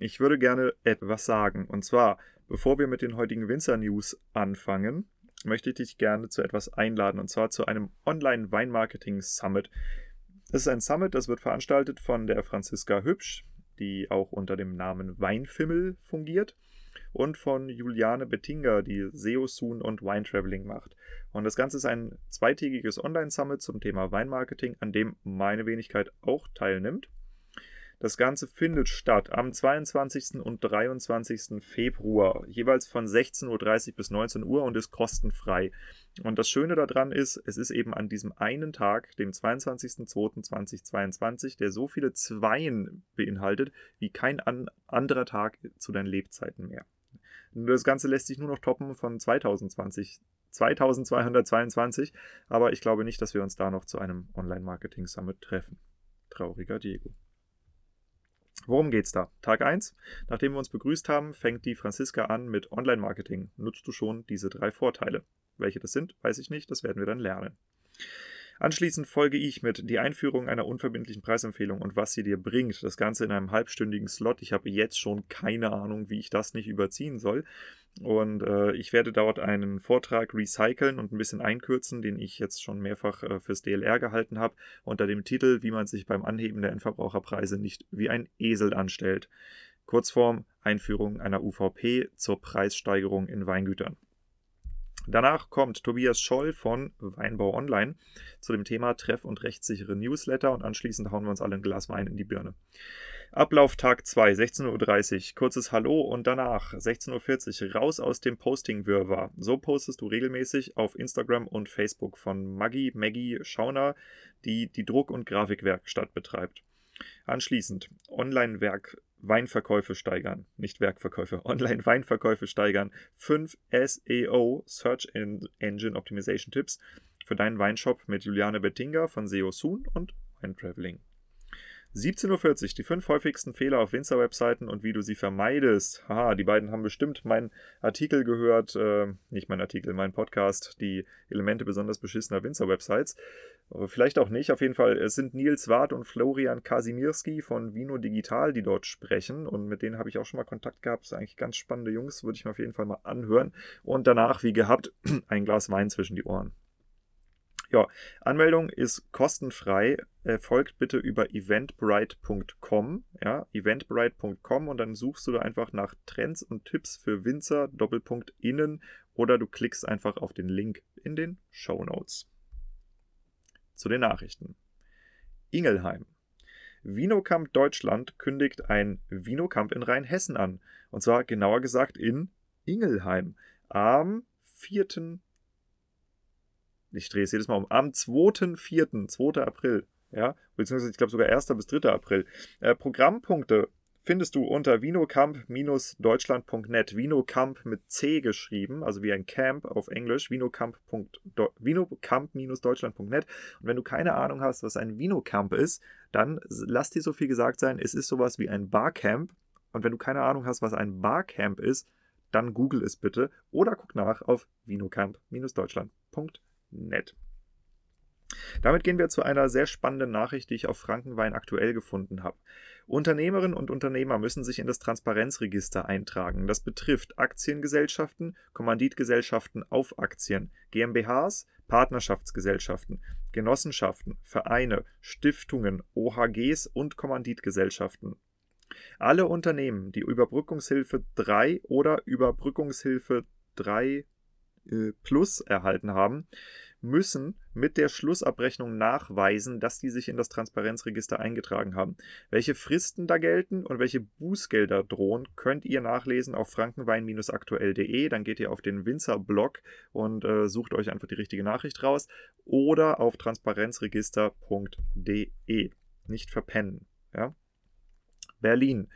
Ich würde gerne etwas sagen. Und zwar, bevor wir mit den heutigen Winzer-News anfangen, möchte ich dich gerne zu etwas einladen. Und zwar zu einem Online-Weinmarketing-Summit. Das ist ein Summit, das wird veranstaltet von der Franziska Hübsch, die auch unter dem Namen Weinfimmel fungiert und von Juliane Bettinger, die SEO Soon und Wine Traveling macht. Und das Ganze ist ein zweitägiges Online-Summit zum Thema Weinmarketing, an dem meine Wenigkeit auch teilnimmt. Das Ganze findet statt am 22. und 23. Februar, jeweils von 16.30 Uhr bis 19 Uhr und ist kostenfrei. Und das Schöne daran ist, es ist eben an diesem einen Tag, dem 22.02.2022, der so viele Zweien beinhaltet, wie kein an anderer Tag zu deinen Lebzeiten mehr. Das Ganze lässt sich nur noch toppen von 2020. 2222, aber ich glaube nicht, dass wir uns da noch zu einem Online-Marketing-Summit treffen. Trauriger Diego. Worum geht's da? Tag 1. Nachdem wir uns begrüßt haben, fängt die Franziska an mit Online-Marketing. Nutzt du schon diese drei Vorteile? Welche das sind, weiß ich nicht, das werden wir dann lernen. Anschließend folge ich mit die Einführung einer unverbindlichen Preisempfehlung und was sie dir bringt. Das Ganze in einem halbstündigen Slot. Ich habe jetzt schon keine Ahnung, wie ich das nicht überziehen soll. Und äh, ich werde dort einen Vortrag recyceln und ein bisschen einkürzen, den ich jetzt schon mehrfach äh, fürs DLR gehalten habe, unter dem Titel, wie man sich beim Anheben der Endverbraucherpreise nicht wie ein Esel anstellt. Kurzform Einführung einer UVP zur Preissteigerung in Weingütern. Danach kommt Tobias Scholl von Weinbau Online zu dem Thema Treff- und rechtssichere Newsletter und anschließend hauen wir uns alle ein Glas Wein in die Birne. Ablauf Tag 2, 16.30 Uhr, kurzes Hallo und danach 16.40 Uhr raus aus dem Posting-Wirrwarr. So postest du regelmäßig auf Instagram und Facebook von Maggie Maggie Schauner, die die Druck- und Grafikwerkstatt betreibt. Anschließend Online-Werk Weinverkäufe steigern, nicht Werkverkäufe, Online-Weinverkäufe steigern. 5 SEO, Search Engine Optimization Tipps für deinen Weinshop mit Juliane Bettinger von SEO Soon und Wine Traveling. 17.40 Uhr, die fünf häufigsten Fehler auf Winzer-Webseiten und wie du sie vermeidest. Haha, die beiden haben bestimmt meinen Artikel gehört, äh, nicht mein Artikel, mein Podcast, die Elemente besonders beschissener Winzer-Websites. Vielleicht auch nicht, auf jeden Fall. Es sind Nils Wart und Florian Kasimirski von Vino Digital, die dort sprechen und mit denen habe ich auch schon mal Kontakt gehabt. Das sind eigentlich ganz spannende Jungs, würde ich mir auf jeden Fall mal anhören. Und danach, wie gehabt, ein Glas Wein zwischen die Ohren. Ja, Anmeldung ist kostenfrei. Erfolgt bitte über eventbrite.com. Ja, eventbrite.com und dann suchst du da einfach nach Trends und Tipps für Winzer, Doppelpunkt innen oder du klickst einfach auf den Link in den Show Notes. Zu den Nachrichten. Ingelheim. Vinocamp Deutschland kündigt ein Vinocamp in Rheinhessen an. Und zwar genauer gesagt in Ingelheim. Am 4 ich drehe es jedes Mal um, am 2.4., 2. April, ja, beziehungsweise ich glaube sogar 1. bis 3. April. Äh, Programmpunkte findest du unter vinocamp-deutschland.net. Vinocamp mit C geschrieben, also wie ein Camp auf Englisch, vinocamp-deutschland.net. Und wenn du keine Ahnung hast, was ein Vinocamp ist, dann lass dir so viel gesagt sein, es ist sowas wie ein Barcamp. Und wenn du keine Ahnung hast, was ein Barcamp ist, dann google es bitte oder guck nach auf vinocamp-deutschland.net nett. Damit gehen wir zu einer sehr spannenden Nachricht, die ich auf Frankenwein aktuell gefunden habe. Unternehmerinnen und Unternehmer müssen sich in das Transparenzregister eintragen. Das betrifft Aktiengesellschaften, Kommanditgesellschaften auf Aktien, GmbHs, Partnerschaftsgesellschaften, Genossenschaften, Vereine, Stiftungen, OHGs und Kommanditgesellschaften. Alle Unternehmen, die Überbrückungshilfe 3 oder Überbrückungshilfe 3 äh, Plus erhalten haben, müssen mit der Schlussabrechnung nachweisen, dass die sich in das Transparenzregister eingetragen haben. Welche Fristen da gelten und welche Bußgelder drohen, könnt ihr nachlesen auf frankenwein-aktuell.de. Dann geht ihr auf den Winzer-Blog und äh, sucht euch einfach die richtige Nachricht raus oder auf transparenzregister.de. Nicht verpennen. Ja? Berlin.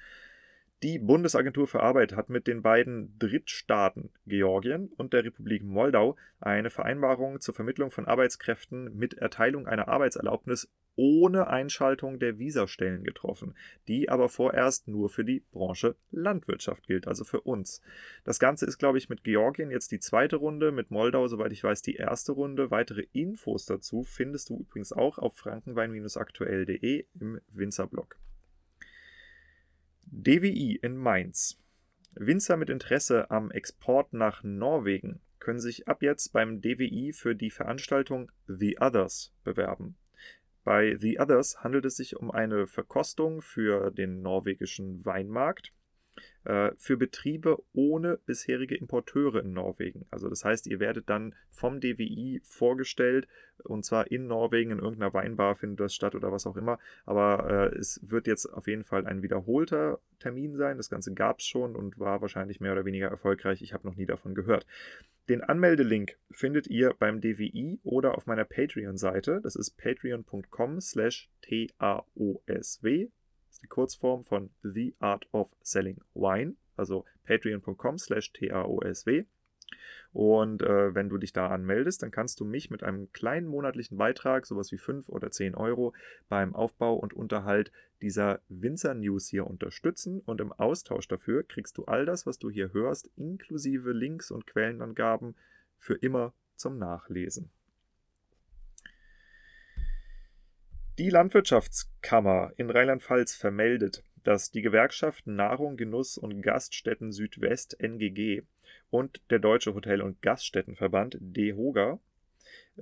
Die Bundesagentur für Arbeit hat mit den beiden Drittstaaten Georgien und der Republik Moldau eine Vereinbarung zur Vermittlung von Arbeitskräften mit Erteilung einer Arbeitserlaubnis ohne Einschaltung der Visastellen getroffen, die aber vorerst nur für die Branche Landwirtschaft gilt, also für uns. Das Ganze ist, glaube ich, mit Georgien jetzt die zweite Runde, mit Moldau, soweit ich weiß, die erste Runde. Weitere Infos dazu findest du übrigens auch auf frankenwein-aktuell.de im Winzerblog. DWI in Mainz. Winzer mit Interesse am Export nach Norwegen können sich ab jetzt beim DWI für die Veranstaltung The Others bewerben. Bei The Others handelt es sich um eine Verkostung für den norwegischen Weinmarkt für Betriebe ohne bisherige Importeure in Norwegen. Also das heißt, ihr werdet dann vom DWI vorgestellt und zwar in Norwegen in irgendeiner Weinbar findet das statt oder was auch immer. Aber äh, es wird jetzt auf jeden Fall ein wiederholter Termin sein. Das Ganze gab es schon und war wahrscheinlich mehr oder weniger erfolgreich. Ich habe noch nie davon gehört. Den Anmeldelink findet ihr beim DWI oder auf meiner Patreon-Seite. Das ist patreon.com slash TAOSW ist die Kurzform von The Art of Selling Wine, also patreon.com slash TAOSW. Und äh, wenn du dich da anmeldest, dann kannst du mich mit einem kleinen monatlichen Beitrag, sowas wie 5 oder 10 Euro, beim Aufbau und Unterhalt dieser Winzer News hier unterstützen. Und im Austausch dafür kriegst du all das, was du hier hörst, inklusive Links und Quellenangaben, für immer zum Nachlesen. Die Landwirtschaftskammer in Rheinland-Pfalz vermeldet, dass die Gewerkschaft Nahrung, Genuss und Gaststätten Südwest NGG und der Deutsche Hotel- und Gaststättenverband DEHOGA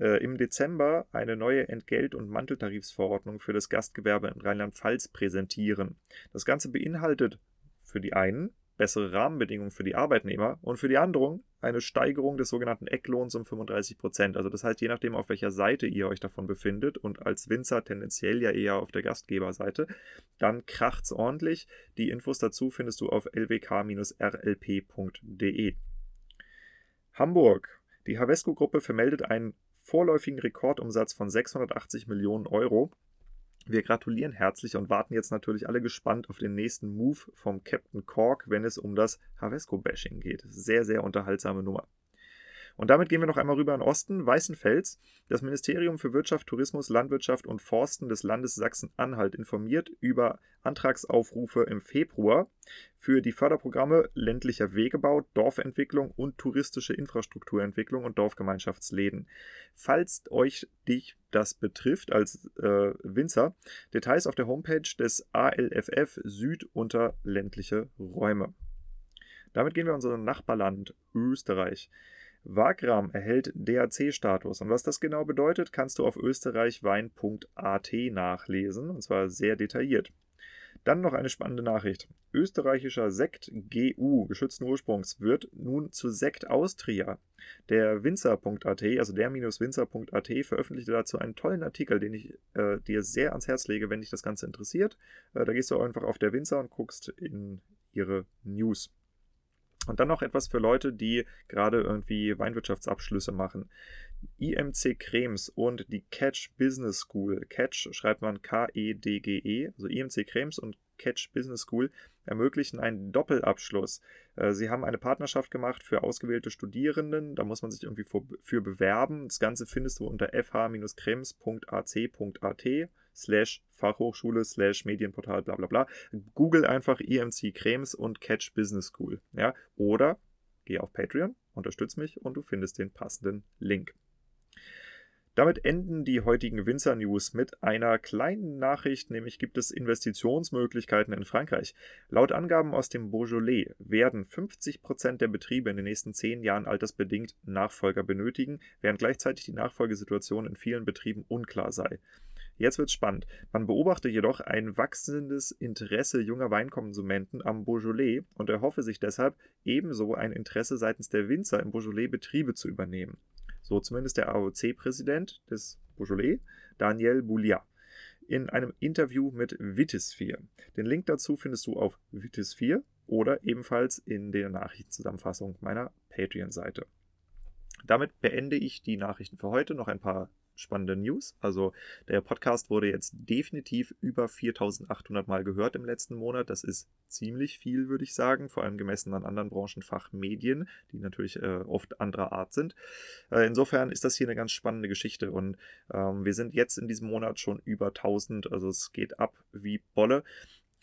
äh, im Dezember eine neue Entgelt- und Manteltarifsverordnung für das Gastgewerbe in Rheinland-Pfalz präsentieren. Das Ganze beinhaltet für die einen bessere Rahmenbedingungen für die Arbeitnehmer und für die anderen eine Steigerung des sogenannten Ecklohns um 35 Prozent. Also das heißt, je nachdem, auf welcher Seite ihr euch davon befindet und als Winzer tendenziell ja eher auf der Gastgeberseite, dann kracht's ordentlich. Die Infos dazu findest du auf lwk-rlp.de. Hamburg. Die Havesco-Gruppe vermeldet einen vorläufigen Rekordumsatz von 680 Millionen Euro wir gratulieren herzlich und warten jetzt natürlich alle gespannt auf den nächsten Move vom Captain Cork, wenn es um das Havesco-Bashing geht. Sehr, sehr unterhaltsame Nummer. Und damit gehen wir noch einmal rüber in Osten. Weißenfels. Das Ministerium für Wirtschaft, Tourismus, Landwirtschaft und Forsten des Landes Sachsen-Anhalt informiert über Antragsaufrufe im Februar für die Förderprogramme ländlicher Wegebau, Dorfentwicklung und touristische Infrastrukturentwicklung und Dorfgemeinschaftsläden. Falls euch dich das betrifft als äh, Winzer, Details auf der Homepage des ALFF Süd unter ländliche Räume. Damit gehen wir in unser Nachbarland Österreich. Wagram erhält DAC-Status. Und was das genau bedeutet, kannst du auf österreichwein.at nachlesen, und zwar sehr detailliert. Dann noch eine spannende Nachricht. Österreichischer Sekt GU, geschützten Ursprungs, wird nun zu Sekt Austria. Der Winzer.at, also der-winzer.at, veröffentlichte dazu einen tollen Artikel, den ich äh, dir sehr ans Herz lege, wenn dich das Ganze interessiert. Äh, da gehst du einfach auf der Winzer und guckst in ihre News. Und dann noch etwas für Leute, die gerade irgendwie Weinwirtschaftsabschlüsse machen. IMC Krems und die Catch Business School. Catch schreibt man K-E-D-G-E, -E, also IMC Krems und Catch Business School ermöglichen einen Doppelabschluss. Äh, sie haben eine Partnerschaft gemacht für ausgewählte Studierenden. Da muss man sich irgendwie für bewerben. Das Ganze findest du unter fh-krems.ac.at slash Fachhochschule slash Medienportal bla bla bla. Google einfach EMC Krems und Catch Business School. Ja? Oder geh auf Patreon, unterstütz mich und du findest den passenden Link. Damit enden die heutigen Winzer-News mit einer kleinen Nachricht, nämlich gibt es Investitionsmöglichkeiten in Frankreich. Laut Angaben aus dem Beaujolais werden 50% der Betriebe in den nächsten 10 Jahren altersbedingt Nachfolger benötigen, während gleichzeitig die Nachfolgesituation in vielen Betrieben unklar sei. Jetzt wird es spannend. Man beobachte jedoch ein wachsendes Interesse junger Weinkonsumenten am Beaujolais und erhoffe sich deshalb ebenso ein Interesse seitens der Winzer im Beaujolais Betriebe zu übernehmen. So zumindest der AOC-Präsident des Beaujolais, Daniel Bouliat, in einem Interview mit Wittisphere. Den Link dazu findest du auf Wittisphere oder ebenfalls in der Nachrichtenzusammenfassung meiner Patreon-Seite. Damit beende ich die Nachrichten für heute. Noch ein paar spannende News. Also der Podcast wurde jetzt definitiv über 4800 Mal gehört im letzten Monat. Das ist ziemlich viel, würde ich sagen, vor allem gemessen an anderen Branchenfachmedien, die natürlich äh, oft anderer Art sind. Äh, insofern ist das hier eine ganz spannende Geschichte und ähm, wir sind jetzt in diesem Monat schon über 1000, also es geht ab wie Bolle.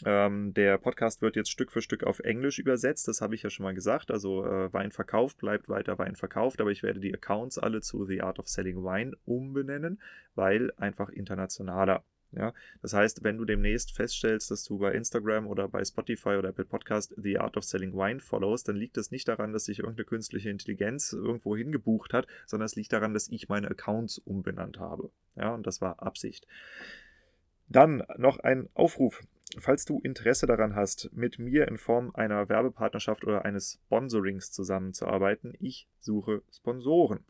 Ähm, der Podcast wird jetzt Stück für Stück auf Englisch übersetzt, das habe ich ja schon mal gesagt. Also äh, Wein verkauft bleibt weiter Wein verkauft, aber ich werde die Accounts alle zu The Art of Selling Wine umbenennen, weil einfach internationaler. Ja, das heißt, wenn du demnächst feststellst, dass du bei Instagram oder bei Spotify oder Apple Podcast The Art of Selling Wine followst, dann liegt das nicht daran, dass sich irgendeine künstliche Intelligenz irgendwo hingebucht hat, sondern es liegt daran, dass ich meine Accounts umbenannt habe. Ja, und das war Absicht. Dann noch ein Aufruf. Falls du Interesse daran hast, mit mir in Form einer Werbepartnerschaft oder eines Sponsorings zusammenzuarbeiten, ich suche Sponsoren.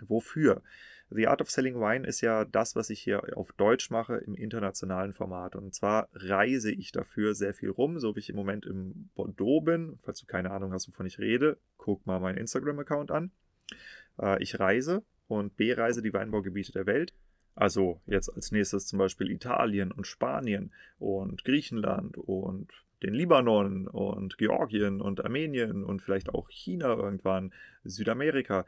Wofür? The Art of Selling Wine ist ja das, was ich hier auf Deutsch mache im internationalen Format. Und zwar reise ich dafür sehr viel rum, so wie ich im Moment im Bordeaux bin. Falls du keine Ahnung hast, wovon ich rede, guck mal meinen Instagram-Account an. Äh, ich reise und bereise die Weinbaugebiete der Welt. Also jetzt als nächstes zum Beispiel Italien und Spanien und Griechenland und den Libanon und Georgien und Armenien und vielleicht auch China irgendwann, Südamerika.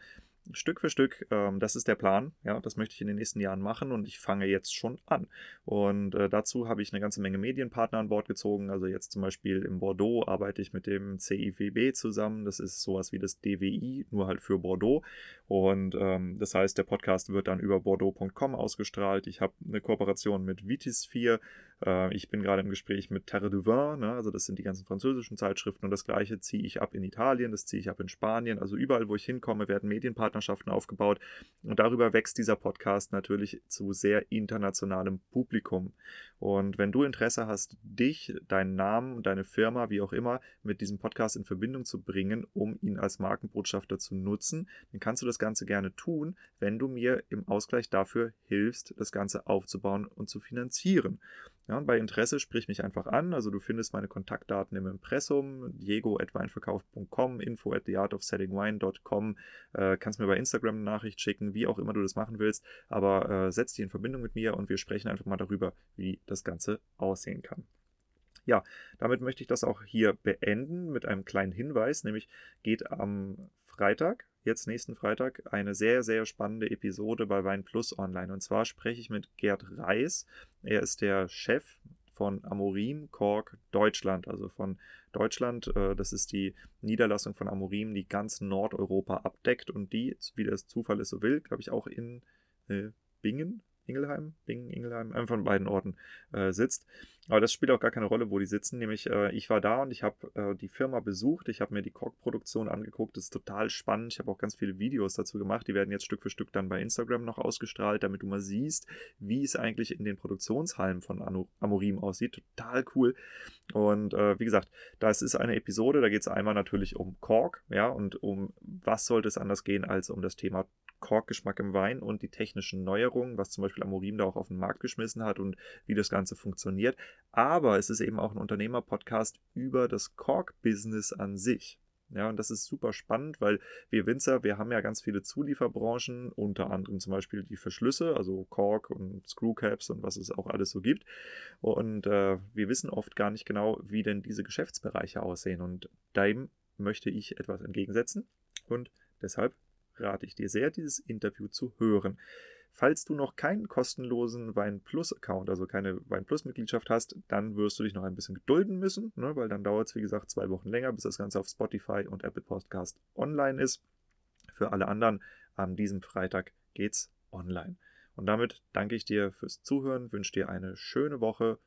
Stück für Stück, ähm, das ist der Plan. Ja, das möchte ich in den nächsten Jahren machen und ich fange jetzt schon an. Und äh, dazu habe ich eine ganze Menge Medienpartner an Bord gezogen. Also jetzt zum Beispiel in Bordeaux arbeite ich mit dem CIWB zusammen. Das ist sowas wie das DWI, nur halt für Bordeaux. Und ähm, das heißt, der Podcast wird dann über bordeaux.com ausgestrahlt. Ich habe eine Kooperation mit Vitis 4. Äh, ich bin gerade im Gespräch mit Terre du Vin. Ne? Also das sind die ganzen französischen Zeitschriften. Und das gleiche ziehe ich ab in Italien, das ziehe ich ab in Spanien. Also überall, wo ich hinkomme, werden Medienpartner Partnerschaften aufgebaut. Und darüber wächst dieser Podcast natürlich zu sehr internationalem Publikum. Und wenn du Interesse hast, dich, deinen Namen, deine Firma, wie auch immer, mit diesem Podcast in Verbindung zu bringen, um ihn als Markenbotschafter zu nutzen, dann kannst du das Ganze gerne tun, wenn du mir im Ausgleich dafür hilfst, das Ganze aufzubauen und zu finanzieren. Ja, und bei Interesse sprich mich einfach an. Also du findest meine Kontaktdaten im Impressum, diego.weinverkauf.com, info at theartofsettingwine.com. Äh, kannst mir bei Instagram eine Nachricht schicken, wie auch immer du das machen willst. Aber äh, setz dich in Verbindung mit mir und wir sprechen einfach mal darüber, wie das Ganze aussehen kann. Ja, damit möchte ich das auch hier beenden mit einem kleinen Hinweis, nämlich geht am Freitag, jetzt nächsten Freitag, eine sehr, sehr spannende Episode bei Wein Plus online. Und zwar spreche ich mit Gerd Reis. Er ist der Chef von Amorim Cork Deutschland, also von Deutschland. Äh, das ist die Niederlassung von Amorim, die ganz Nordeuropa abdeckt und die, wie das Zufall es so will, glaube ich, auch in äh, Bingen Ingelheim, Bingen, Ingelheim, einem von beiden Orten äh, sitzt. Aber das spielt auch gar keine Rolle, wo die sitzen. Nämlich, äh, ich war da und ich habe äh, die Firma besucht. Ich habe mir die Korkproduktion angeguckt. Das ist total spannend. Ich habe auch ganz viele Videos dazu gemacht. Die werden jetzt Stück für Stück dann bei Instagram noch ausgestrahlt, damit du mal siehst, wie es eigentlich in den Produktionshallen von Amorim aussieht. Total cool. Und äh, wie gesagt, das ist eine Episode. Da geht es einmal natürlich um Kork, ja, und um was sollte es anders gehen als um das Thema Korkgeschmack im Wein und die technischen Neuerungen, was zum Beispiel Amorim da auch auf den Markt geschmissen hat und wie das Ganze funktioniert. Aber es ist eben auch ein Unternehmer-Podcast über das Kork-Business an sich. Ja, und das ist super spannend, weil wir Winzer, wir haben ja ganz viele Zulieferbranchen, unter anderem zum Beispiel die Verschlüsse, also Kork und Screwcaps und was es auch alles so gibt. Und äh, wir wissen oft gar nicht genau, wie denn diese Geschäftsbereiche aussehen. Und dem möchte ich etwas entgegensetzen. Und deshalb rate ich dir sehr, dieses Interview zu hören. Falls du noch keinen kostenlosen Wein Plus Account, also keine Wein Plus Mitgliedschaft hast, dann wirst du dich noch ein bisschen gedulden müssen, ne, weil dann dauert es, wie gesagt, zwei Wochen länger, bis das Ganze auf Spotify und Apple Podcast online ist. Für alle anderen, an diesem Freitag geht's online. Und damit danke ich dir fürs Zuhören, wünsche dir eine schöne Woche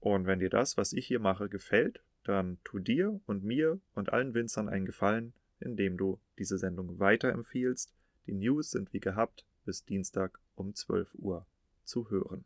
und wenn dir das, was ich hier mache, gefällt, dann tu dir und mir und allen Winzern einen Gefallen indem du diese Sendung weiterempfiehlst. Die News sind wie gehabt bis Dienstag um 12 Uhr zu hören.